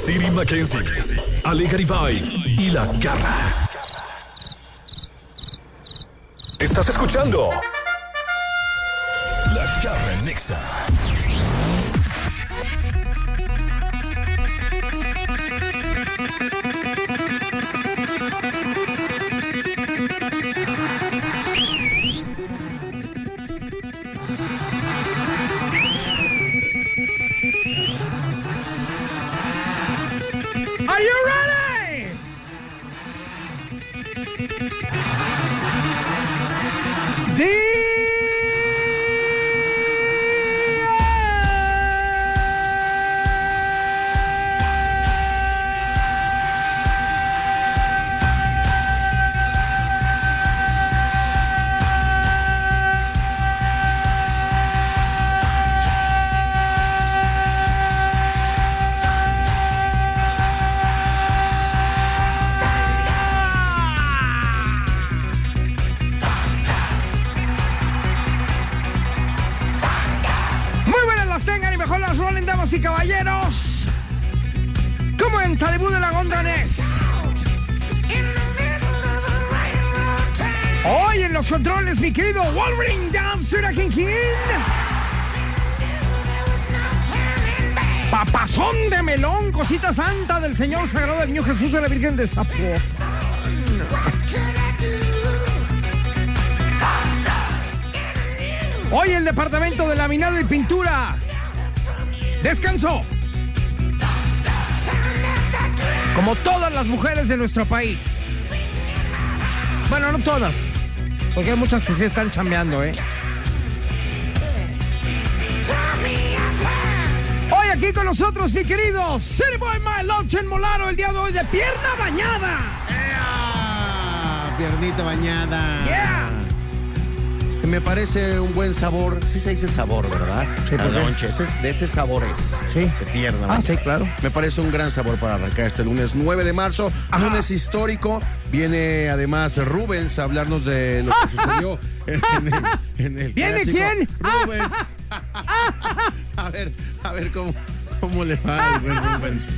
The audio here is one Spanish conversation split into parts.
Siri Mackenzie, Ale Garibay y La Garra. ¿Estás escuchando? La Garra Nexa. De la Virgen de Zapo. Hoy el departamento de laminado y pintura descansó. Como todas las mujeres de nuestro país. Bueno, no todas. Porque hay muchas que sí están chambeando, ¿eh? Aquí con nosotros, mi querido City Boy My Love Molaro, el día de hoy de pierna bañada. Piernita bañada. Yeah. Que me parece un buen sabor. Sí se dice sabor, ¿verdad? Sí, ese- de ese sabor es. Sí. De pierna Ah, bañada. sí, claro. Me parece un gran sabor para arrancar este lunes 9 de marzo. Ajá. Lunes histórico. Viene además Rubens a hablarnos de lo que sucedió en, en el, en el ¿Viene clásico. quién? Rubens. a ver, a ver cómo, cómo le va Rubens.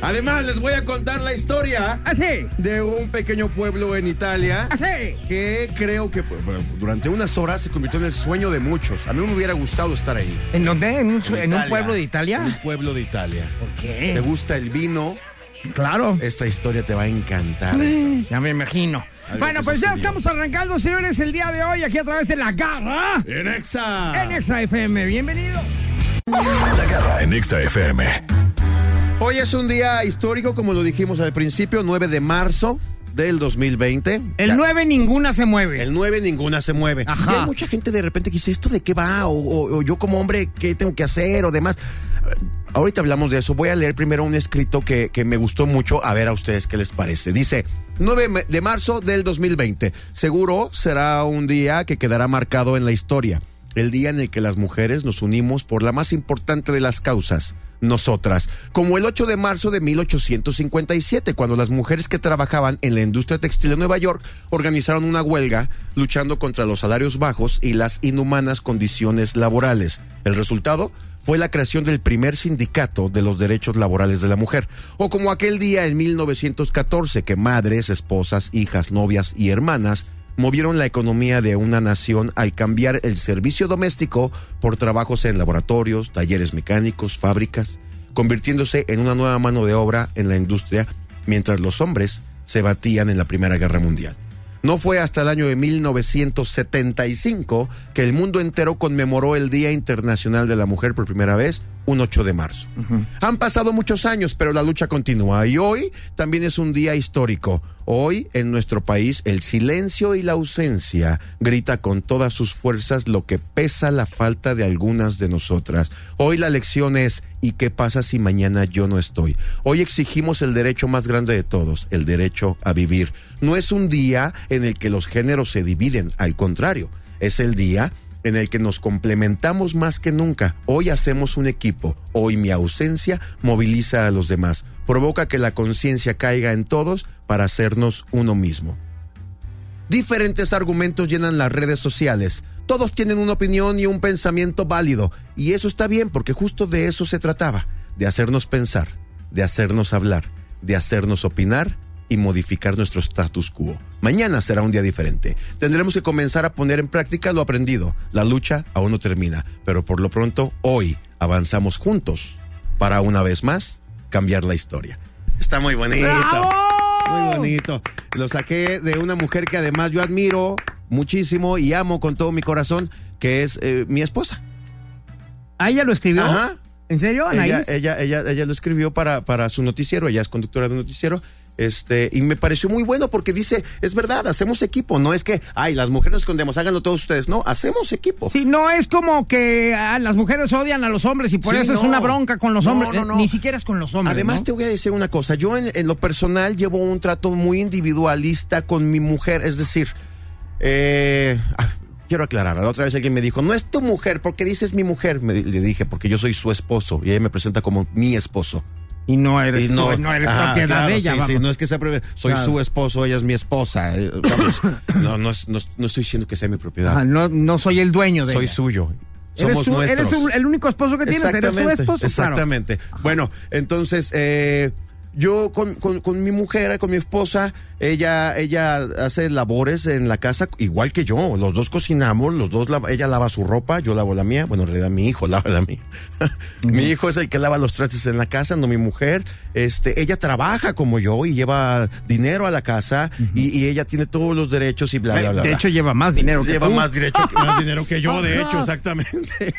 Además, les voy a contar la historia Así, de un pequeño pueblo en Italia así. que creo que bueno, durante unas horas se convirtió en el sueño de muchos. A mí me hubiera gustado estar ahí. ¿En dónde? ¿En un, En en pueblo de En Italia? un pueblo de Italia. ¿Por ¿Te qué? gusta el vino? Claro. Esta historia te va a encantar. Mm, Ya me imagino. Algo Bueno, pues ya estamos arrancando, señores, el día de hoy aquí a través de La Garra En Exa. en Exa FM. Bienvenido. La Garra en Nexa FM. Hoy es un día histórico, como lo dijimos al principio, 9 de marzo del 2020. El Ya- 9 ninguna se mueve. El 9 ninguna se mueve. Ajá. Y hay mucha gente de repente que dice, ¿esto de qué va? O, o- o yo como hombre, ¿qué tengo que hacer? O demás. Eh, Ahorita hablamos de eso. Voy a leer primero un escrito que, que me gustó mucho. A ver a ustedes qué les parece. Dice, 9 me- de marzo del 2020. Seguro será un día que quedará marcado en la historia. El día en el que las mujeres nos unimos por la más importante de las causas, nosotras, como el 8 de marzo de 1857, cuando las mujeres que trabajaban en la industria textil de Nueva York organizaron una huelga luchando contra los salarios bajos y las inhumanas condiciones laborales. El resultado fue la creación del primer sindicato de los derechos laborales de la mujer, o como aquel día en 1914 que madres, esposas, hijas, novias y hermanas movieron la economía de una nación al cambiar el servicio doméstico por trabajos en laboratorios, talleres mecánicos, fábricas, convirtiéndose en una nueva mano de obra en la industria, mientras los hombres se batían en la Primera Guerra Mundial. No fue hasta el año de 1975 que el mundo entero conmemoró el Día Internacional de la Mujer por primera vez, un 8 de marzo. Han pasado muchos años, pero la lucha continúa y hoy también es un día histórico. Hoy en nuestro país el silencio y la ausencia grita con todas sus fuerzas lo que pesa la falta de algunas de nosotras. Hoy la lección es ¿y qué pasa si mañana yo no estoy? Hoy exigimos el derecho más grande de todos, el derecho a vivir. No es un día en el que los géneros se dividen, al contrario, es el día en el que nos complementamos más que nunca. Hoy hacemos un equipo. Hoy mi ausencia moviliza a los demás. Provoca que la conciencia caiga en todos para hacernos uno mismo. Diferentes argumentos llenan las redes sociales. Todos tienen una opinión y un pensamiento válido. Y eso está bien porque justo de eso se trataba. De hacernos pensar, de hacernos hablar, de hacernos opinar y modificar nuestro status quo. Mañana será un día diferente. Tendremos que comenzar a poner en práctica lo aprendido. La lucha aún no termina, pero por lo pronto hoy avanzamos juntos para una vez más cambiar la historia. Está muy bonito. Muy bonito. Lo saqué de una mujer que además yo admiro muchísimo y amo con todo mi corazón, que es eh, mi esposa. ¿Ah, ella lo escribió? Ajá. ¿En serio, Ella, Anaís? ella, ella, ella lo escribió para, para su noticiero, ella es conductora de noticiero. Este, y me pareció muy bueno porque dice, es verdad, hacemos equipo, no es que, ay, las mujeres nos escondemos, háganlo todos ustedes, no, hacemos equipo. Sí, no es como que ah, las mujeres odian a los hombres y por Sí, eso es una bronca con los No, hombres. no, Eh, no. Ni siquiera es con los hombres. Además, te voy a decir una cosa. Yo, en, en lo personal, llevo un trato muy individualista con mi mujer. Es decir, eh, ah, quiero aclarar. La otra vez alguien me dijo, no es tu mujer, ¿por qué dices mi mujer? Me, le dije, porque yo soy su esposo y ella me presenta como mi esposo. Y no eres, Y no, no eres Ajá, propiedad claro, de ella. sí, no es que sea propiedad. Soy Claro. su esposo, ella es mi esposa. eh, vamos, no, no, es- no, no estoy diciendo que sea mi propiedad. Ajá, no, no soy el dueño de soy ella. suyo. Eres Somos tú- nuestros. Eres el único esposo que tienes, eres su Exactamente, esposo. claro. exactamente. Bueno, entonces, eh, yo con, con- con mi mujer, con mi esposa, ella, ella hace labores en la casa igual que yo. Los dos cocinamos, los dos, lava- ella lava su ropa, yo lavo la mía. Bueno, en realidad mi hijo lava la mía. mi hijo es el que lava los trastes en la casa, no mi mujer. Este, ella trabaja como yo y lleva dinero a la casa y, y ella tiene todos los derechos y bla, bla, bla. de bla. hecho, lleva más dinero que Lleva tú. más, derecho más dinero que yo, de hecho, exactamente.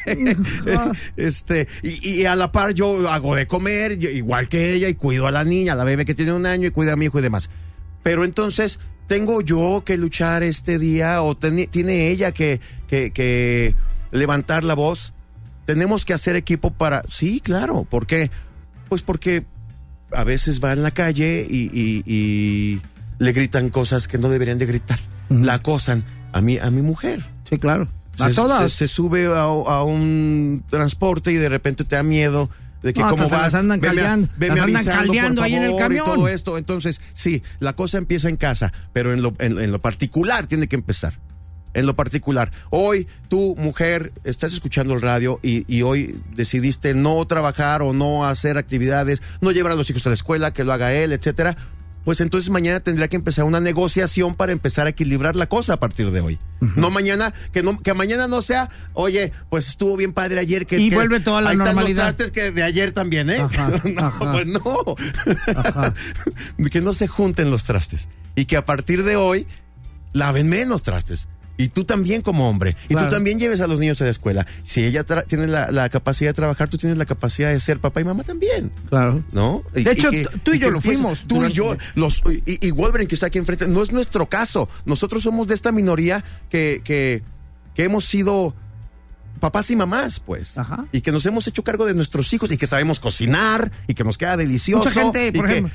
este, y, y a la par yo hago de comer, yo- igual que ella, y cuido a la niña, a la bebé que tiene un año, y cuido a mi hijo y demás. Pero entonces, ¿tengo yo que luchar este día o tiene ella que, que, que levantar la voz? Tenemos que hacer equipo para... Sí, claro. ¿Por qué? Pues porque a veces va en la calle y, y- y le gritan cosas que no deberían de gritar. La acosan a mi, a mi mujer. Sí, claro. A Se, todas. se- se sube a, a un transporte y de repente te da miedo de que No, se vas. las andan caldeando, las andan caldeando ahí en el camión. Y todo esto. Entonces, sí, la cosa empieza en casa, pero en lo, en, en lo particular tiene que empezar. En lo particular. Hoy, tú, mujer, estás escuchando el radio y, y hoy decidiste no trabajar o no hacer actividades, no llevar a los hijos a la escuela, que lo haga él, etcétera. Pues entonces mañana tendría que empezar una negociación para empezar a equilibrar la cosa a partir de hoy. No mañana, que no, que mañana no sea, oye, pues estuvo bien padre ayer que. Y que- vuelve toda la ahí están los normalidad. trastes que de ayer también, ¿eh? Ajá, no, ajá. pues no. que no se junten los trastes. Y que a partir de hoy laven menos trastes. Y tú también como hombre. Y Claro. tú también lleves a los niños a la escuela. Si ella tiene la, la capacidad de trabajar, tú tienes la capacidad de ser papá y mamá también. Claro. ¿No? Y- De y hecho, que- tú y y yo lo fuimos Tú y yo, los, y, Wolverine que está aquí enfrente, no es nuestro caso. Nosotros somos de esta minoría que, que, que hemos sido papás y mamás, pues. Ajá. Y que nos hemos hecho cargo de nuestros hijos y que sabemos cocinar y que nos queda delicioso. Mucha gente, por ejemplo,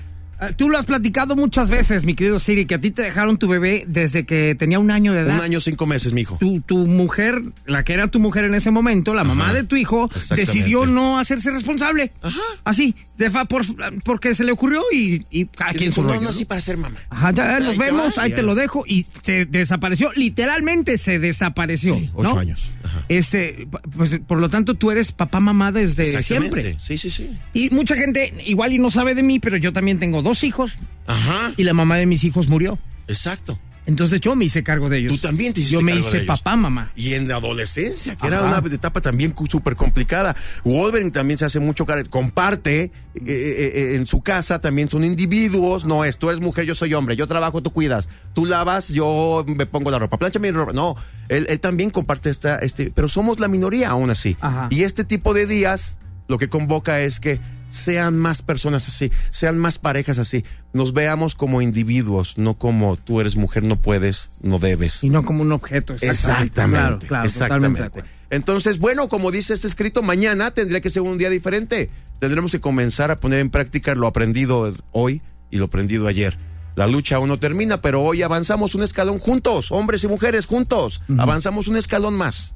tú lo has platicado muchas veces, mi querido Siri, que a ti te dejaron tu bebé desde que tenía un año de edad. Un año, cinco meses, mijo. Tu, tu mujer, la que era tu mujer en ese momento, la mamá de tu hijo, decidió no hacerse responsable. Ajá. Así, de fa- por- porque se le ocurrió y, y cada quien su no, no, ¿no? así para ser mamá. Ajá, ya Ahí nos te vemos, va, ahí ya. te lo dejo y se desapareció, literalmente se desapareció. Sí, ocho ¿no? años. Este, pues por lo tanto tú eres papá mamá desde siempre. Sí, sí, sí. Y mucha gente igual y no sabe de mí, pero yo también tengo dos hijos Ajá. y la mamá de mis hijos murió. Exacto. Entonces yo me hice cargo de ellos. Tú también te hiciste Yo me cargo hice de ellos. papá mamá. Y en la adolescencia, que era una etapa también súper complicada. Wolverine también se hace mucho cargo, comparte eh, eh, eh, en su casa, también son individuos. No es, tú eres mujer, yo soy hombre, yo trabajo, tú cuidas. Tú lavas, yo me pongo la ropa. Plancha mi ropa. No, él, él también comparte esta, este, pero somos la minoría aún así. Ajá. Y este tipo de días lo que convoca es que sean más personas así, sean más parejas así, nos veamos como individuos, no como tú eres mujer, no puedes, no debes. Y no como un objeto. Exactamente, Claro, claro, exactamente. Entonces, bueno, como dice este escrito, mañana tendría que ser un día diferente. Tendremos que comenzar a poner en práctica lo aprendido hoy y lo aprendido ayer. La lucha aún no termina, pero hoy avanzamos un escalón juntos, hombres y mujeres juntos. Avanzamos un escalón más.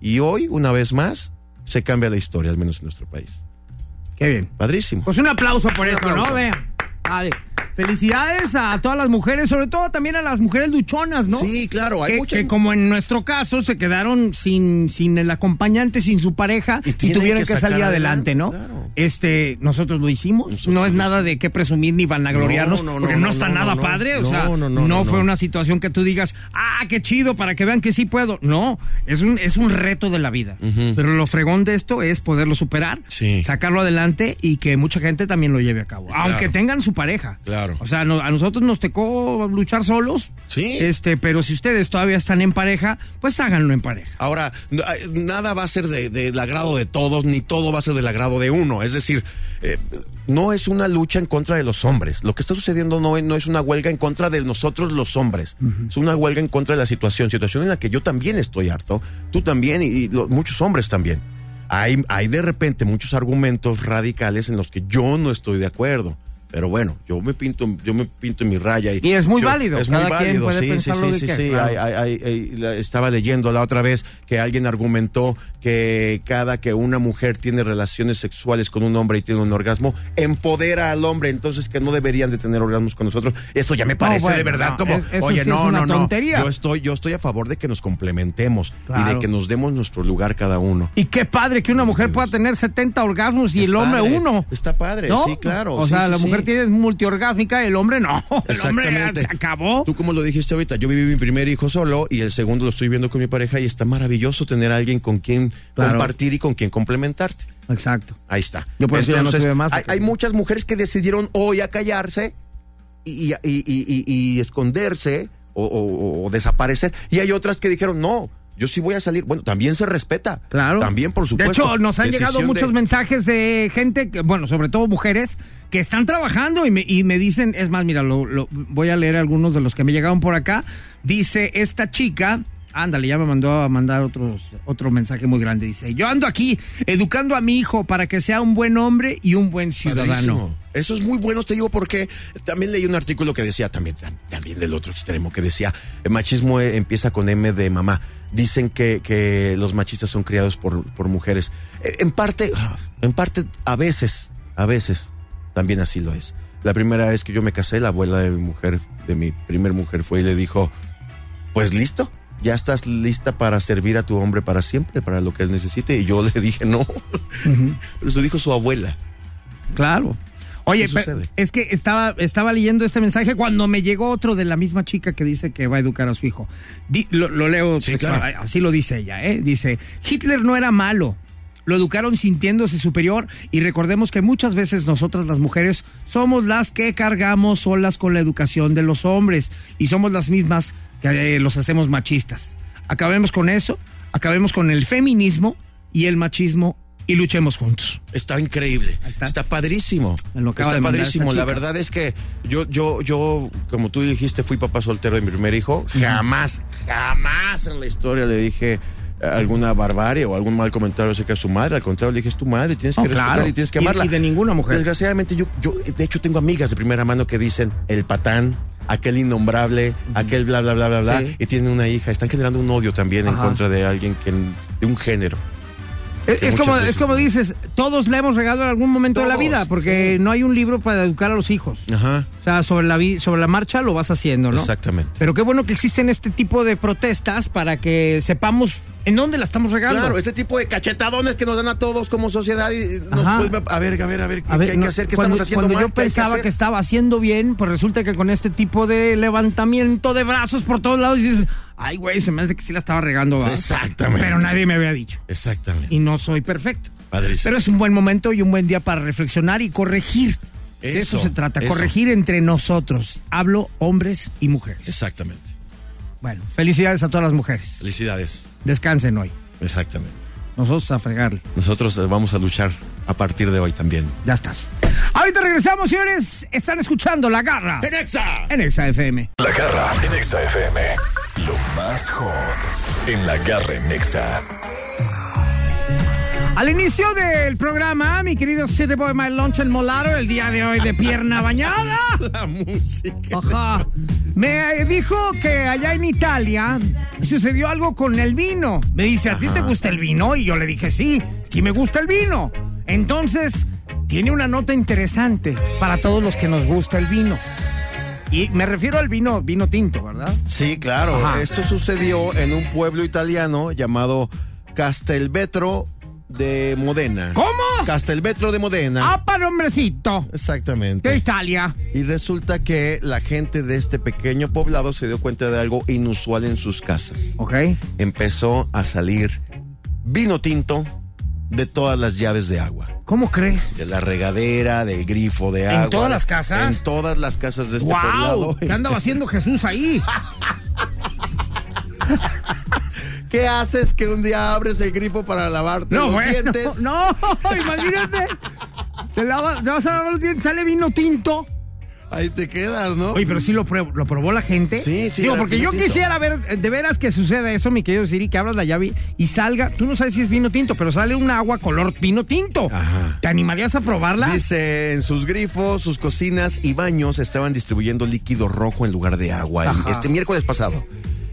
Y hoy, una vez más, se cambia la historia, al menos en nuestro país. Qué bien. Padrísimo. Pues un aplauso por Un esto, aplauso. ¿no? Vean. Vale. Felicidades a todas las mujeres, sobre todo también a las mujeres luchonas, ¿no? Sí, claro, hay que, muchas- que como en nuestro caso se quedaron sin, sin el acompañante, sin su pareja Y tuvieron que salir adelante, adelante, ¿no? claro. Este, nosotros lo hicimos. Nosotros no es nada de qué presumir ni vanagloriarnos, No, no, no, porque no, está nada padre. O sea, no, no, no, no, fue una situación que tú digas, ah, qué chido, para que vean que sí puedo. No, es un, es un reto de la vida. Pero lo fregón de esto es poderlo superar, Sí. sacarlo adelante y que mucha gente también lo lleve a cabo. Aunque tengan su pareja. Claro. O sea, no- a nosotros nos tocó luchar solos. Sí. Este, pero si ustedes todavía están en pareja, pues háganlo en pareja. Ahora, nada va a ser de- del agrado de todos, ni todo va a ser del agrado de uno. Es decir, eh, no es una lucha en contra de los hombres. Lo que está sucediendo no, es- no es una huelga en contra de nosotros los hombres. Es una huelga en contra de la situación. Situación en la que yo también estoy harto, tú también y, y lo- muchos hombres también. Hay, hay de repente muchos argumentos radicales en los que yo no estoy de acuerdo. Pero bueno, yo me pinto, yo me pinto en mi raya. Y, Y es muy yo- válido, Es cada muy válido, puede sí, sí, sí, que sí, claro. Estaba leyendo la otra vez que alguien argumentó que cada que una mujer tiene relaciones sexuales con un hombre y tiene un orgasmo, empodera al hombre, entonces que no deberían de tener orgasmos con nosotros. Eso ya me parece bueno, de verdad no, como, es- oye, sí no, no, no. Yo estoy, yo estoy a favor de que nos complementemos y de que nos demos nuestro lugar cada uno. Y qué padre que una mujer pueda tener 70 orgasmos y Es el hombre padre, uno. está padre, ¿No? sí, claro, O sí, sea, la mujer sí. tiene multiorgásmica, el hombre no. El hombre ya se acabó. Tú como lo dijiste ahorita, yo viví mi primer hijo solo y el segundo lo estoy viendo con mi pareja y está maravilloso tener a alguien con quien Claro. compartir y con quien complementarte. Exacto. Ahí está. Yo por eso ya no más, hay, muchas mujeres que decidieron hoy acallarse y, y, y- y- y- y esconderse o, o- o desaparecer. Y hay otras que dijeron, no, yo sí voy a salir. Bueno, también se respeta. Claro. También, por De supuesto. hecho, nos han llegado muchos de- mensajes de gente, que, bueno, sobre todo mujeres, que están trabajando y me, y me dicen, es más, mira, lo, lo- voy a leer algunos de los que me llegaron por acá. Dice esta chica, ándale, ya me mandó a mandar otros, otro mensaje muy grande. Dice, yo ando aquí educando a mi hijo para que sea un buen hombre y un buen ciudadano. Padrísimo. Eso es muy bueno, te digo, porque también leí un artículo que decía, también, tam- también del otro extremo, que decía, el machismo eh, empieza con M de mamá. Dicen que, que los machistas son criados por, por mujeres. Eh, En parte, en parte, a veces, a veces, también así lo es. La primera vez que yo me casé, la abuela de mi mujer, de mi primer mujer, fue y le dijo, pues listo, ya estás lista para servir a tu hombre para siempre, para lo que él necesite. Y yo le dije, no. Pero eso dijo su abuela. Claro. Oye, es que estaba, estaba leyendo este mensaje cuando me llegó otro de la misma chica que dice que va a educar a su hijo. Di- lo, lo leo, Sí, textual, claro. así lo dice ella, ¿eh? Dice, Hitler no era malo. Lo educaron sintiéndose superior y recordemos que muchas veces nosotras las mujeres somos las que cargamos solas con la educación de los hombres y somos las mismas que eh, los hacemos machistas. Acabemos con eso, acabemos con el feminismo y el machismo y luchemos juntos. Está increíble. Está. está. padrísimo. Está padrísimo. La verdad es que yo, yo, yo, como tú dijiste, fui papá soltero de mi primer hijo. Jamás, jamás en la historia le dije alguna barbarie o algún mal comentario acerca de su madre. Al contrario, le dije, es tu madre, tienes Oh, que respetarla claro. y tienes que amarla. y de ninguna mujer. Desgraciadamente, yo, yo, de hecho, tengo amigas de primera mano que dicen el patán, aquel innombrable, aquel bla, bla, bla, bla, bla, y tienen una hija. Están generando un odio también en contra de alguien que, de un género. Es, que como, veces es como dices, todos le hemos regado en algún momento de la Todos, vida, porque sí. no hay un libro para educar a los hijos. Ajá. O sea, sobre la, sobre la marcha lo vas haciendo, ¿no? Exactamente. Pero qué bueno que existen este tipo de protestas para que sepamos en dónde la estamos regando. Claro, este tipo de cachetadones que nos dan a todos como sociedad y nos Ajá. vuelve a ver, a ver, a ver, ¿qué, A ver, qué hay que no, hacer? ¿Qué cuando, estamos haciendo cuando mal? yo ¿Qué hay que pensaba que, hacer? estaba haciendo bien, pues resulta que con este tipo de levantamiento de brazos por todos lados dices, ay, güey, se me hace que sí la estaba regando. ¿va?". Exactamente. Pero nadie me había dicho. Exactamente. Y no soy perfecto. Padrísimo. Pero es un buen momento y un buen día para reflexionar y corregir. De eso, Eso, se trata, eso. corregir entre nosotros. Hablo hombres y mujeres. Exactamente. Bueno, felicidades a todas las mujeres. Felicidades. Descansen hoy. Exactamente. Nosotros a fregarle. Nosotros eh, vamos a luchar a partir de hoy también. Ya estás. Ahorita regresamos, señores. Están escuchando La Garra ¡En Exa! en Exa FM. La garra en Exa FM. Lo más hot en la garra en Exa. Al inicio del programa, mi querido City Boy My Lunch el Molaro, el día de hoy de pierna bañada. La música. Ajá. Me dijo que allá en Italia sucedió algo con el vino. Me dice, ¿a ti te gusta el vino? Y yo le dije, sí, sí me gusta el vino. Entonces, tiene una nota interesante para todos los que nos gusta el vino. Y me refiero al vino, vino tinto, ¿verdad? Sí, claro. Ajá. Esto sucedió en un pueblo italiano llamado Castelvetro de Modena. ¿Cómo? Castelvetro de Modena. ¡Ah, para hombrecito! De Exactamente. Italia. Y resulta que la gente de este pequeño poblado se dio cuenta de algo inusual en sus casas. Ok. Empezó a salir vino tinto de todas las llaves de agua. ¿Cómo crees? De la regadera, del grifo de ¿En agua. todas las casas? En todas las casas de este ¡Wow! poblado. ¿Qué andaba haciendo Jesús ahí? ¿Qué haces que un día abres el grifo para lavarte No, los bueno, dientes? no, imagínate. Te, lavas- te vas a lavar los dientes, sale vino tinto. Ahí te quedas, ¿no? Oye, pero sí lo, pruebo- lo probó la gente. Sí, sí, Digo, porque yo tinto. quisiera ver de veras que suceda eso, mi querido Siri, que abras la llave y salga. Tú no sabes si es vino tinto, pero sale un agua color vino tinto. Ajá. ¿Te animarías a probarla? Dice, en sus grifos, sus cocinas y baños estaban distribuyendo líquido rojo en lugar de agua Ajá. este miércoles pasado.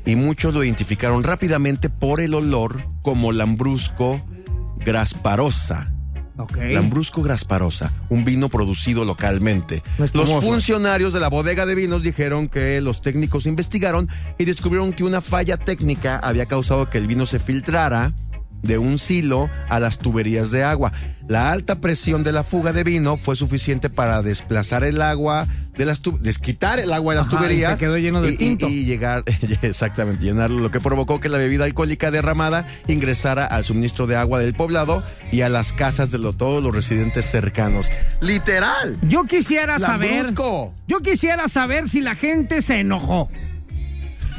Y muchos lo identificaron rápidamente por el olor como lambrusco grasparosa. Lambrusco grasparosa, un vino producido localmente. Los funcionarios de la bodega de vinos dijeron que los técnicos investigaron y descubrieron que una falla técnica había causado que el vino se filtrara de un silo a las tuberías de agua. La alta presión de la fuga de vino fue suficiente para desplazar el agua de las desquitar el agua de las Ajá, y tuberías se quedó lleno de y- y- tinto. y llegar exactamente llenarlo, lo que provocó que la bebida alcohólica derramada ingresara al suministro de agua del poblado y a las casas de lo- todos los residentes cercanos. Literal. Yo quisiera saber. Yo quisiera saber si la gente se enojó.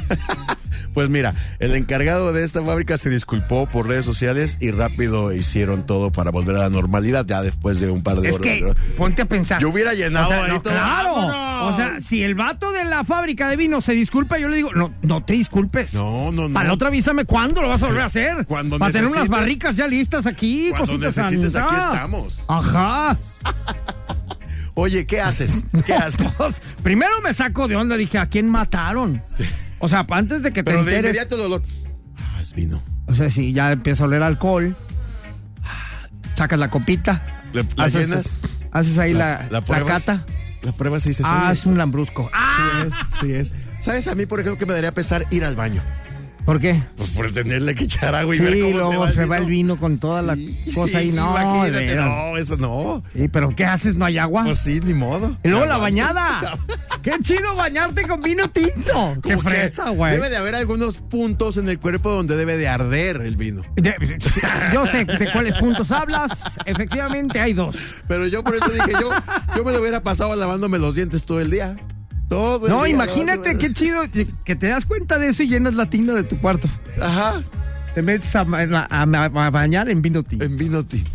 Pues mira, el encargado de esta fábrica se disculpó por redes sociales y rápido hicieron todo para volver a la normalidad ya después de un par de Es horas. que, ponte a pensar. Yo hubiera llenado O sea, no, claro. ¡Vámonos! O sea, si el vato de la fábrica de vino se disculpa, yo le digo, no, no te disculpes. No, no, no. Para la otra avísame cuándo lo vas a volver a hacer. Cuando Para tener unas barricas ya listas aquí, Cuando necesites, aquí estamos. Ajá. Oye, ¿qué haces? ¿Qué haces? Pues, primero me saco de onda, dije, ¿a quién mataron? O sea, antes de que te Pero de enteres. inmediato el olor. Ah, es vino. O sea, si ya empieza a oler alcohol, sacas la copita, ¿Le- la haces, llenas? haces ahí la, la, pruebas? cata. La prueba se dice. Ah, es un lambrusco. Ah, Sí es, sí es. ¿Sabes a mí, por ejemplo, que me daría pesar ir al baño? ¿Por qué? Pues por tenerle que echar agua y Sí, ver cómo luego se se va va, el vino. con toda la Sí, cosa ahí. No, imagínate, no, eso no. Sí, pero ¿qué haces? ¿No hay agua? Pues sí, ni modo. y luego la bañada. Qué chido bañarte con vino tinto. Qué fresa, güey. Debe de haber algunos puntos en el cuerpo donde debe de arder el vino. De- Yo sé de cuáles puntos hablas. Efectivamente, hay dos. Pero yo por eso dije, yo, yo me lo hubiera pasado lavándome los dientes todo el día. Todo el No, día imagínate qué chido que te das cuenta de eso y llenas la tina de tu cuarto. Ajá, Te metes a, a- a- a bañar en vino tinto. en vino tinto.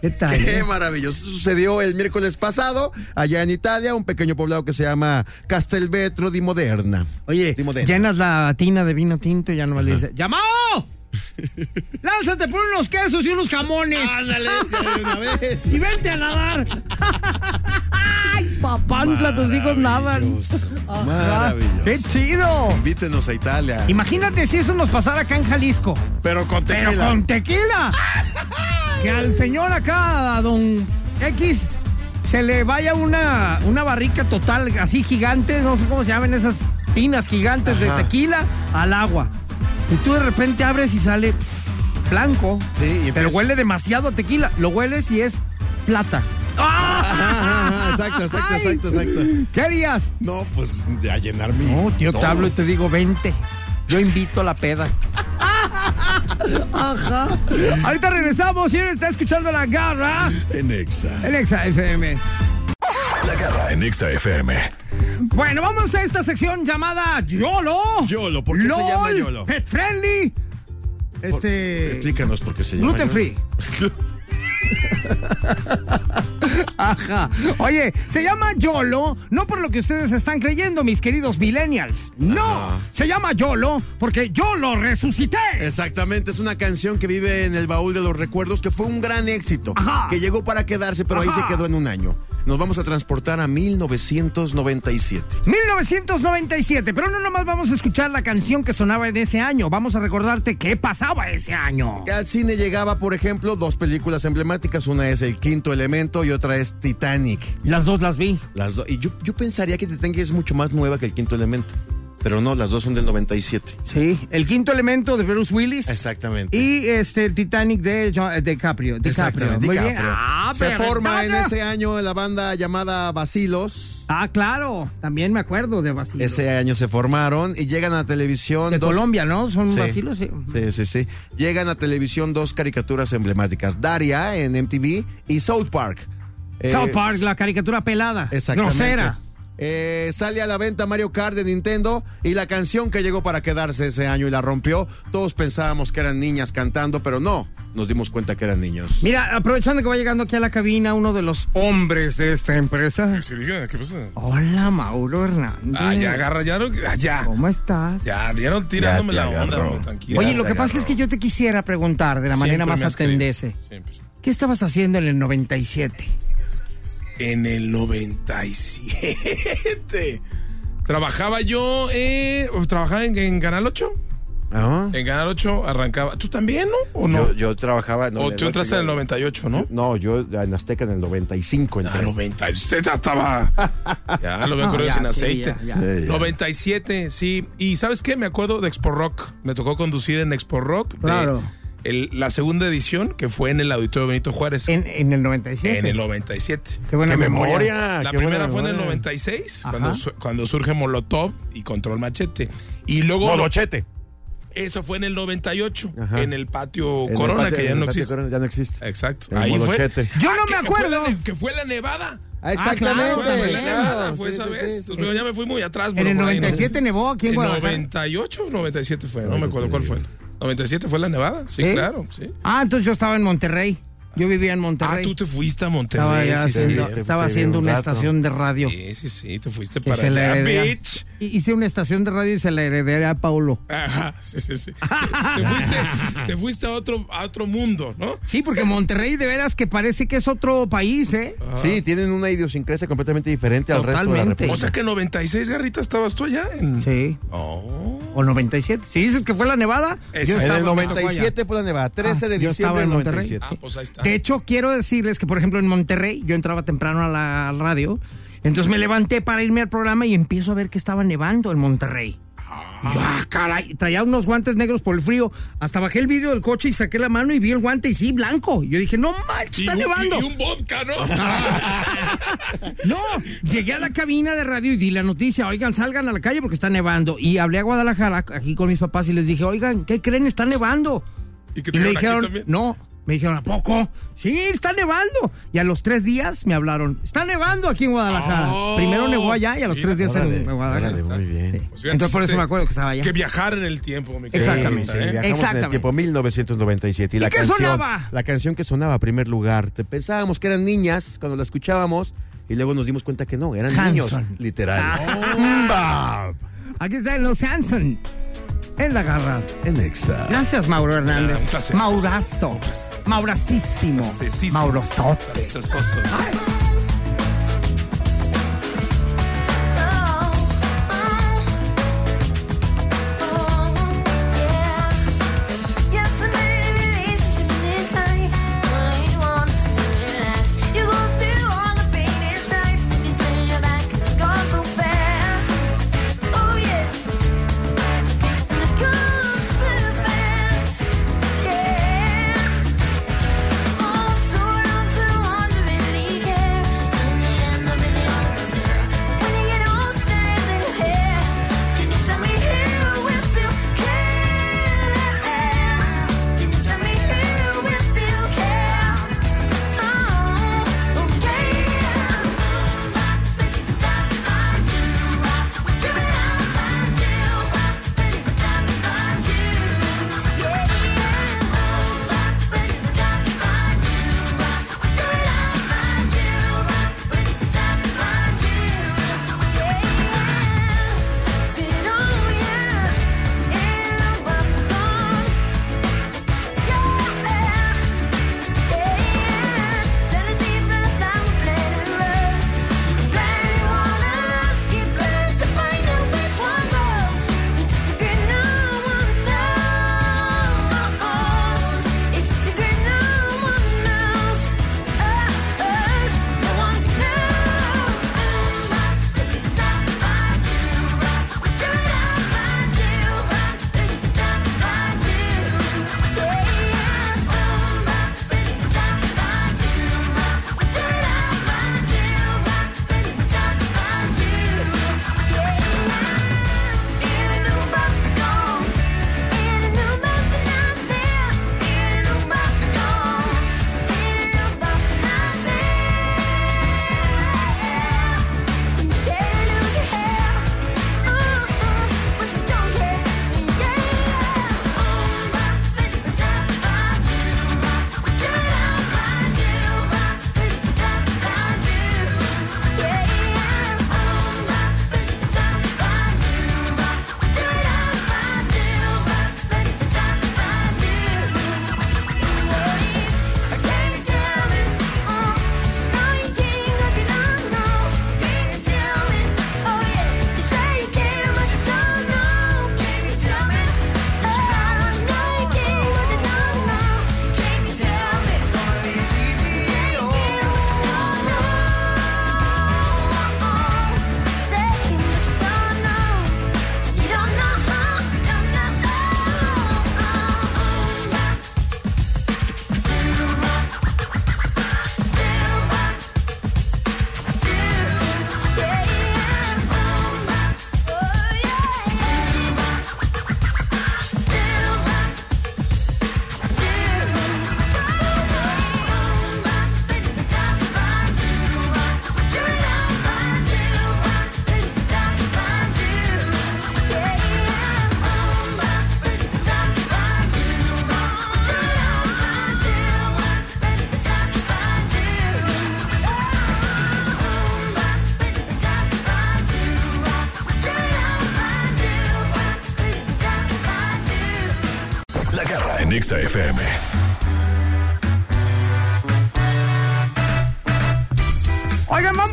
¿Qué tal? Qué eh? maravilloso. Sucedió el miércoles pasado, allá en Italia, un pequeño poblado que se llama Castelvetro di Moderna. Oye, Di llenas la tina de vino tinto y ya no le dices, ¡Llamado! ¡Lánzate por unos quesos y unos jamones! Ándale, una vez. ¡Y vente a nadar! ¡Ay, papantla, tus hijos nadan! Maravilloso. ¡Qué chido! Invítenos a Italia. Imagínate si eso nos pasara acá en Jalisco. Pero con tequila. Pero con tequila. Que al señor acá, a don X, se le vaya una, una barrica total así gigante, no sé cómo se llaman esas tinas gigantes Ajá. de tequila al agua. Y tú de repente abres y sale pff, blanco. Sí, y pero huele demasiado a tequila. Lo hueles y es plata. Ajá, exacto, exacto, Ay. exacto, exacto. ¿Qué harías? No, pues a llenar mi. No, tío, te hablo y te digo, vente. Yo invito a la peda. Ajá. Ahorita regresamos. ¿Quién está escuchando la garra? En Exa. El Exa FM. La garra en Exa FM. Bueno, vamos a esta sección llamada YOLO. YOLO, ¿por qué se llama YOLO? Pet Friendly. Este. Explícanos por qué se llama. Gluten Yolo. free. Ajá. Oye, se llama YOLO, no por lo que ustedes están creyendo, mis queridos millennials. No, Ajá. se llama YOLO porque yo lo resucité. Exactamente, es una canción que vive en el baúl de los recuerdos, que fue un gran éxito, Ajá. que llegó para quedarse, pero ahí se quedó en un año. Nos vamos a transportar a 1997. 1997, pero no nomás vamos a escuchar la canción que sonaba en ese año, vamos a recordarte qué pasaba ese año. Al cine llegaba, por ejemplo, dos películas emblemáticas, una es El Quinto Elemento y otra es Titanic. Las dos las vi. Las do- y yo, yo pensaría que Titanic es mucho más nueva que El Quinto Elemento, pero no, las dos son del 97. Sí, el quinto elemento de Bruce Willis. Exactamente. Y este el Titanic de Jo- eh, DiCaprio. DiCaprio. Exactamente, Muy bien. Ah, Se forma en ese año la banda llamada Basilos. Ah, claro. También me acuerdo de Basilio. Ese año se formaron y llegan a televisión. de dos- Colombia, ¿no? Son Sí. Basilos, sí. Sí, sí, sí. Llegan a televisión dos caricaturas emblemáticas: Daria en MTV y South Park. Eh, South Park, la caricatura pelada. Exactamente. Grosera. Eh, sale a la venta Mario Kart de Nintendo y la canción que llegó para quedarse ese año y la rompió. Todos pensábamos que eran niñas cantando, pero no. Nos dimos cuenta que eran niños. Mira, aprovechando que va llegando aquí a la cabina uno de los hombres de esta empresa. Sí, diga, ¿qué pasa? Hola, Mauro Hernández. Ah, ya agarra, ya no, ah, ya. ¿Cómo estás? Ya, dieron tirándome Ya la onda, hombre, tranquilo. Oye, lo que pasa es que yo te quisiera preguntar de la manera más atendece. Siempre. ¿Qué estabas haciendo en el 97? En el 97. Trabajaba yo, eh, trabajaba en, en Canal 8. Ah. En Canal 8 arrancaba. ¿Tú también, no? ¿O no? Yo, yo trabajaba. no, o en tú el entraste en el ocho, 98, ¿no? No, yo en Azteca en el 95 entré. Ah, 90. Usted ya estaba. Ya lo veo No, sin sí, aceite. ya, ya. Eh, ya. 97, sí. Y ¿sabes qué? Me acuerdo de Expo Rock. Me tocó conducir en Expo Rock. de Claro. El- la segunda edición, que fue en el Auditorio Benito Juárez. En, en el 97. En el 97. Qué buena ¡Qué memoria. memoria! La qué primera fue en el memoria. 96, Ajá. cuando, cuando surge Molotov y Control Machete. Y luego, Molochete. eso fue en el 98, Ajá. en el patio En el Corona, patio- que ya en no existe. Corona ya no existe. Exacto. El Ahí fue. Yo no que- me que fue la acuerdo. Que fue la Nevada. Ah, claro, exactamente. Fue la Nevada, fue sí, esa sí, vez. sí, Entonces, ya me fui muy atrás. En pero el por ahí no. 97 nevó aquí en En Guadalajara. 98 o 97 fue, no me acuerdo cuál fue. 97 fue la Nevada, sí, ¿Sí? claro, sí. Ah, entonces yo estaba en Monterrey. Yo vivía en Ah, Monterrey. tú te fuiste a estaba Monterrey. ya sí, sí, haciendo, sí, estaba haciendo un una rato. estación de radio. sí, sí, sí, te fuiste para allá, bitch. Hice una estación de radio y se la heredé a Paulo. Ajá, sí, sí, sí. Te, te fuiste, te fuiste a otro, a otro mundo, ¿no? Sí, porque Monterrey de veras que parece que es otro país, ¿eh? Sí, tienen una idiosincrasia completamente diferente al resto de la Totalmente. República. O sea que 96, Garrita, ¿estabas tú allá? En... Sí. Oh. O 97. Si dices que fue la Nevada, yo En en estaba el tocó 97 fue la Nevada, 13 Ah, de yo diciembre estaba del en Monterrey. 97. Ah, pues ahí está. De hecho, quiero decirles que, por ejemplo, en Monterrey, yo entraba temprano a la radio, entonces me levanté para irme al programa y empiezo a ver que estaba nevando en Monterrey. Y yo, ah, caray, traía unos guantes negros por el frío. Hasta bajé el vidrio del coche y saqué la mano y vi el guante y sí, blanco. Yo dije, no manches, está nevando. Y, y un vodka, ¿no? No, llegué a la cabina de radio y di la noticia, oigan, salgan a la calle porque está nevando. Y hablé a Guadalajara, aquí con mis papás, y les dije, oigan, ¿qué creen? Está nevando. y que Y me dijeron, no, me dijeron, ¿a poco? Sí, está nevando. Y a los tres días me hablaron, está nevando aquí en Guadalajara. Oh, Primero nevó allá y a los mira, tres días Órale, en Guadalajara. órale, muy bien. Sí. Pues Entonces por eso hiciste me acuerdo que estaba allá. Que viajar en el tiempo, mi Exactamente. Sí, sí, ¿eh? viajamos en Exactamente. el tiempo 1997. Y, ¿Y la qué canción, sonaba? La canción que sonaba a primer lugar. Te pensábamos que eran niñas cuando la escuchábamos y luego nos dimos cuenta que no, eran Hanson. niños, literal. Ah. Aquí está los Hanson. En la garra. En Exa. Gracias, Mauro Hernández. Ah, un placer. Maurazo. Mauracísimo. Placesísimo. Maurozote. Placesoso.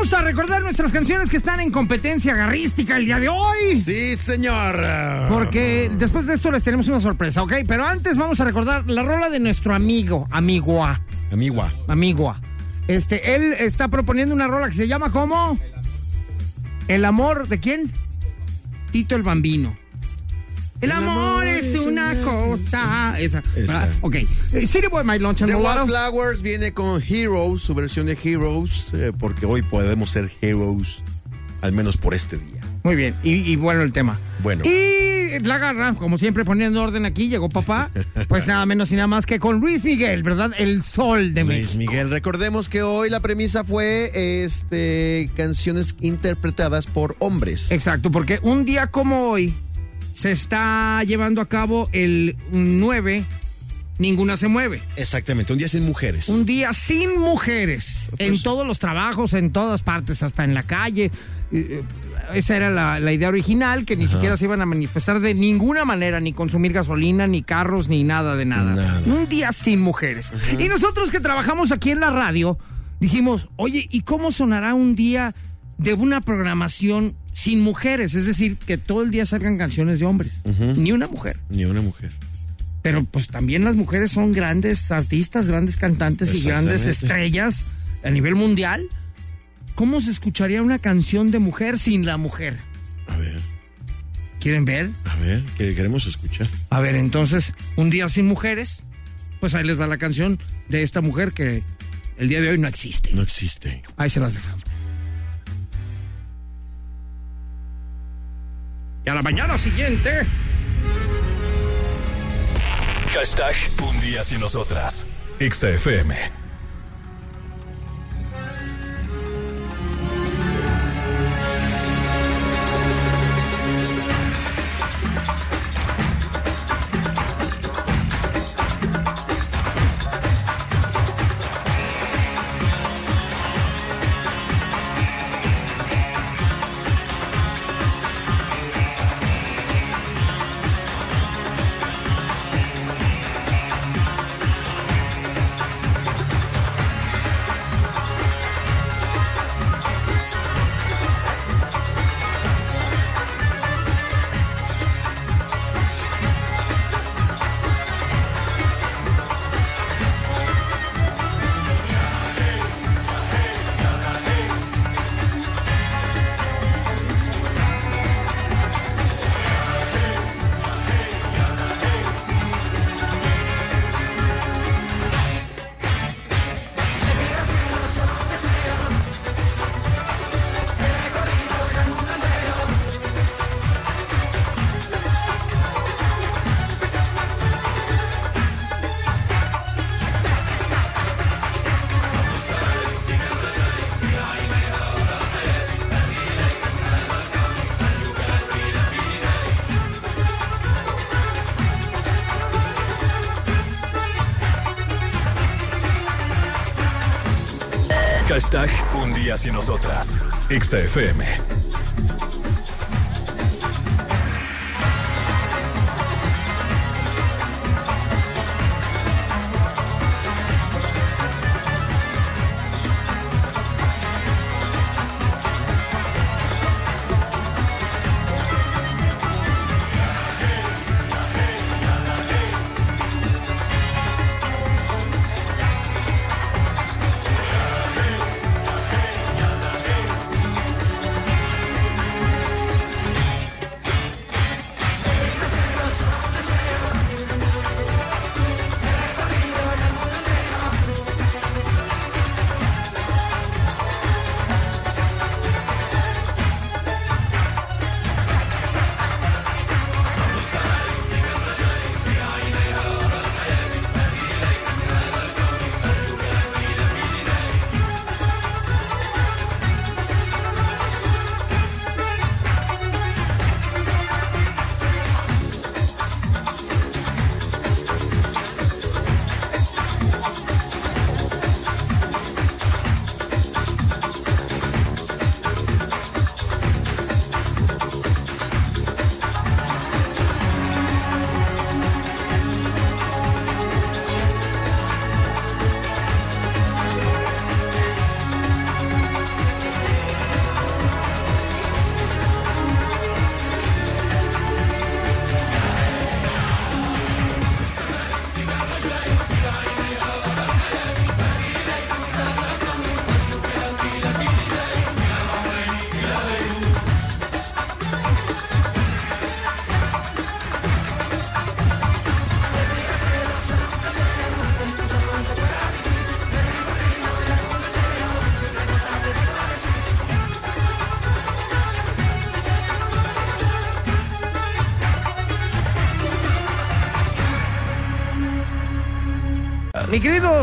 Vamos a recordar nuestras canciones que están en competencia garrística el día de hoy. Sí, señor. Porque después de esto les tenemos una sorpresa, ¿ok? Pero antes vamos a recordar la rola de nuestro amigo, amigua, Amigua. amigua. Este, él está proponiendo una rola que se llama ¿cómo? El amor de quién? Tito el Bambino. El, amor, es una cosa. Esa. Esa. ¿verdad? Ok. Eh, City Boy, My Lunch and The. Wildflowers viene con Heroes, su versión de Heroes, eh, porque hoy podemos ser heroes, al menos por este día. Muy bien. Y, y bueno el tema. Bueno. Y la garra, como siempre poniendo orden aquí, llegó papá. Pues nada menos y nada más que con Luis Miguel, ¿verdad? El sol de Luis México. Miguel, recordemos que hoy la premisa fue este canciones interpretadas por hombres. Exacto, porque un día como hoy se está llevando a cabo el 9, ninguna se mueve. Exactamente, un día sin mujeres. Un día sin mujeres, en Pues- todos los trabajos, en todas partes, hasta en la calle. Eh, Esa era la, la idea original, que ni siquiera se iban a manifestar de ninguna manera, ni consumir gasolina, ni carros, ni nada de nada. Nada. Un día sin mujeres. Y nosotros que trabajamos aquí en la radio, dijimos, oye, ¿y cómo sonará un día de una programación sin mujeres? Es decir, que todo el día salgan canciones de hombres, ni una mujer. Ni una mujer. Pero pues también las mujeres son grandes artistas, grandes cantantes y grandes estrellas a nivel mundial. ¿Cómo se escucharía una canción de mujer sin la mujer? A ver, ¿Quieren ver? a ver, que queremos escuchar. A ver, entonces, un día sin mujeres, pues ahí les va la canción de esta mujer que el día de hoy no existe. No existe. Ahí se las dejamos. Y a la mañana siguiente, Hashtag Un día sin nosotras. Exa Nosotras. Exa FM.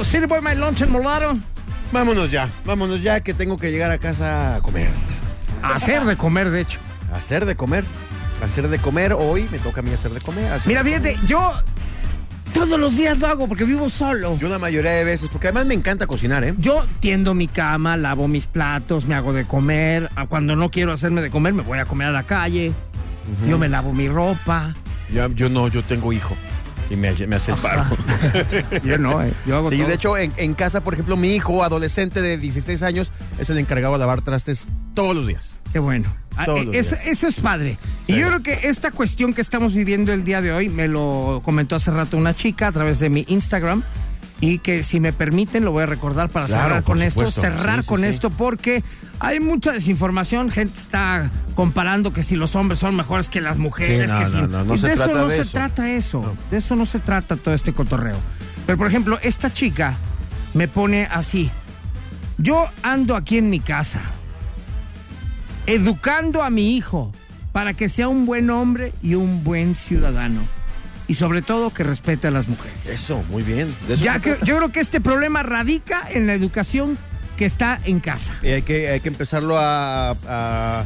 Mi querido City Boy My Lunch en Molaro, Vámonos ya, vámonos ya que tengo que llegar a casa a comer. a hacer de comer, de hecho. A hacer de comer. A hacer de comer. Hoy me toca a mí hacer de comer. hacer Mira, de fíjate, yo todos los días lo hago porque vivo solo. Yo la mayoría de veces, porque además me encanta cocinar, ¿eh? Yo tiendo mi cama, lavo mis platos, me hago de comer. Ah, Cuando no quiero hacerme de comer, me voy a comer a la calle. Yo me lavo mi ropa. Ya- yo no, yo tengo hijo. Y me, me hace el paro. Yo no, eh, yo hago Sí, todo. de hecho, en, en casa, por ejemplo, mi hijo, adolescente de 16 años, es el encargado de lavar trastes todos los días. Qué bueno. Ah, Todos eh, eso, eso es padre. Sí. Y yo creo que esta cuestión que estamos viviendo el día de hoy, me lo comentó hace rato una chica a través de mi Instagram. Y que si me permiten lo voy a recordar para Claro, cerrar con esto, cerrar Sí, con sí. esto porque hay mucha desinformación, gente está comparando que si los hombres son mejores que las mujeres, no, que si- no, no, no y se de eso trata no de se eso. trata eso, de eso no se trata todo este cotorreo. Pero por ejemplo, esta chica me pone así, yo ando aquí en mi casa, educando a mi hijo para que sea un buen hombre y un buen ciudadano. Y sobre todo que respete a las mujeres. Eso, muy bien. De eso Ya que, yo creo que este problema radica en la educación que está en casa. Y hay que, hay que empezarlo a, a,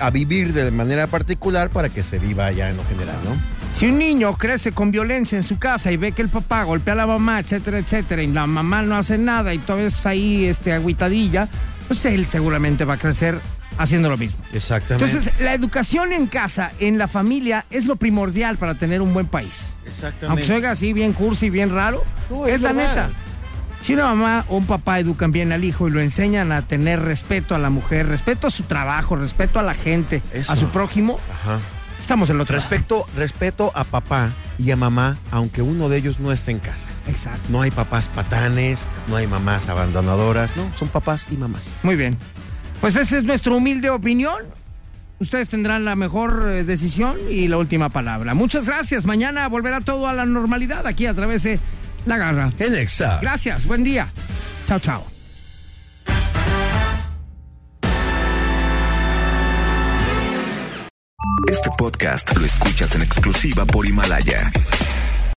a vivir de manera particular para que se viva ya en lo general, ¿no? Si un niño crece con violencia en su casa y ve que el papá golpea a la mamá, etcétera, etcétera, y la mamá no hace nada y todavía está ahí este, agüitadilla, pues él seguramente va a crecer haciendo lo mismo. Exactamente. Entonces, la educación en casa, en la familia, es lo primordial para tener un buen país. Exactamente. Aunque se oiga así bien cursi, bien raro, No, es, es la verdad. neta. Si una mamá o un papá educan bien al hijo y lo enseñan a tener respeto a la mujer, respeto a su trabajo, respeto a la gente, Eso. a su prójimo, Ajá. estamos en lo otro. lado. Respeto, respeto a papá y a mamá, aunque uno de ellos no esté en casa. Exacto. No hay papás patanes, no hay mamás abandonadoras, no, son papás y mamás. Muy bien. Pues esa es nuestra humilde opinión. Ustedes tendrán la mejor eh, decisión y la última palabra. Muchas gracias. Mañana volverá todo a la normalidad aquí a través de La Garra. En Exa. Gracias. Buen día. Chao, chao. Este podcast lo escuchas en exclusiva por Himalaya.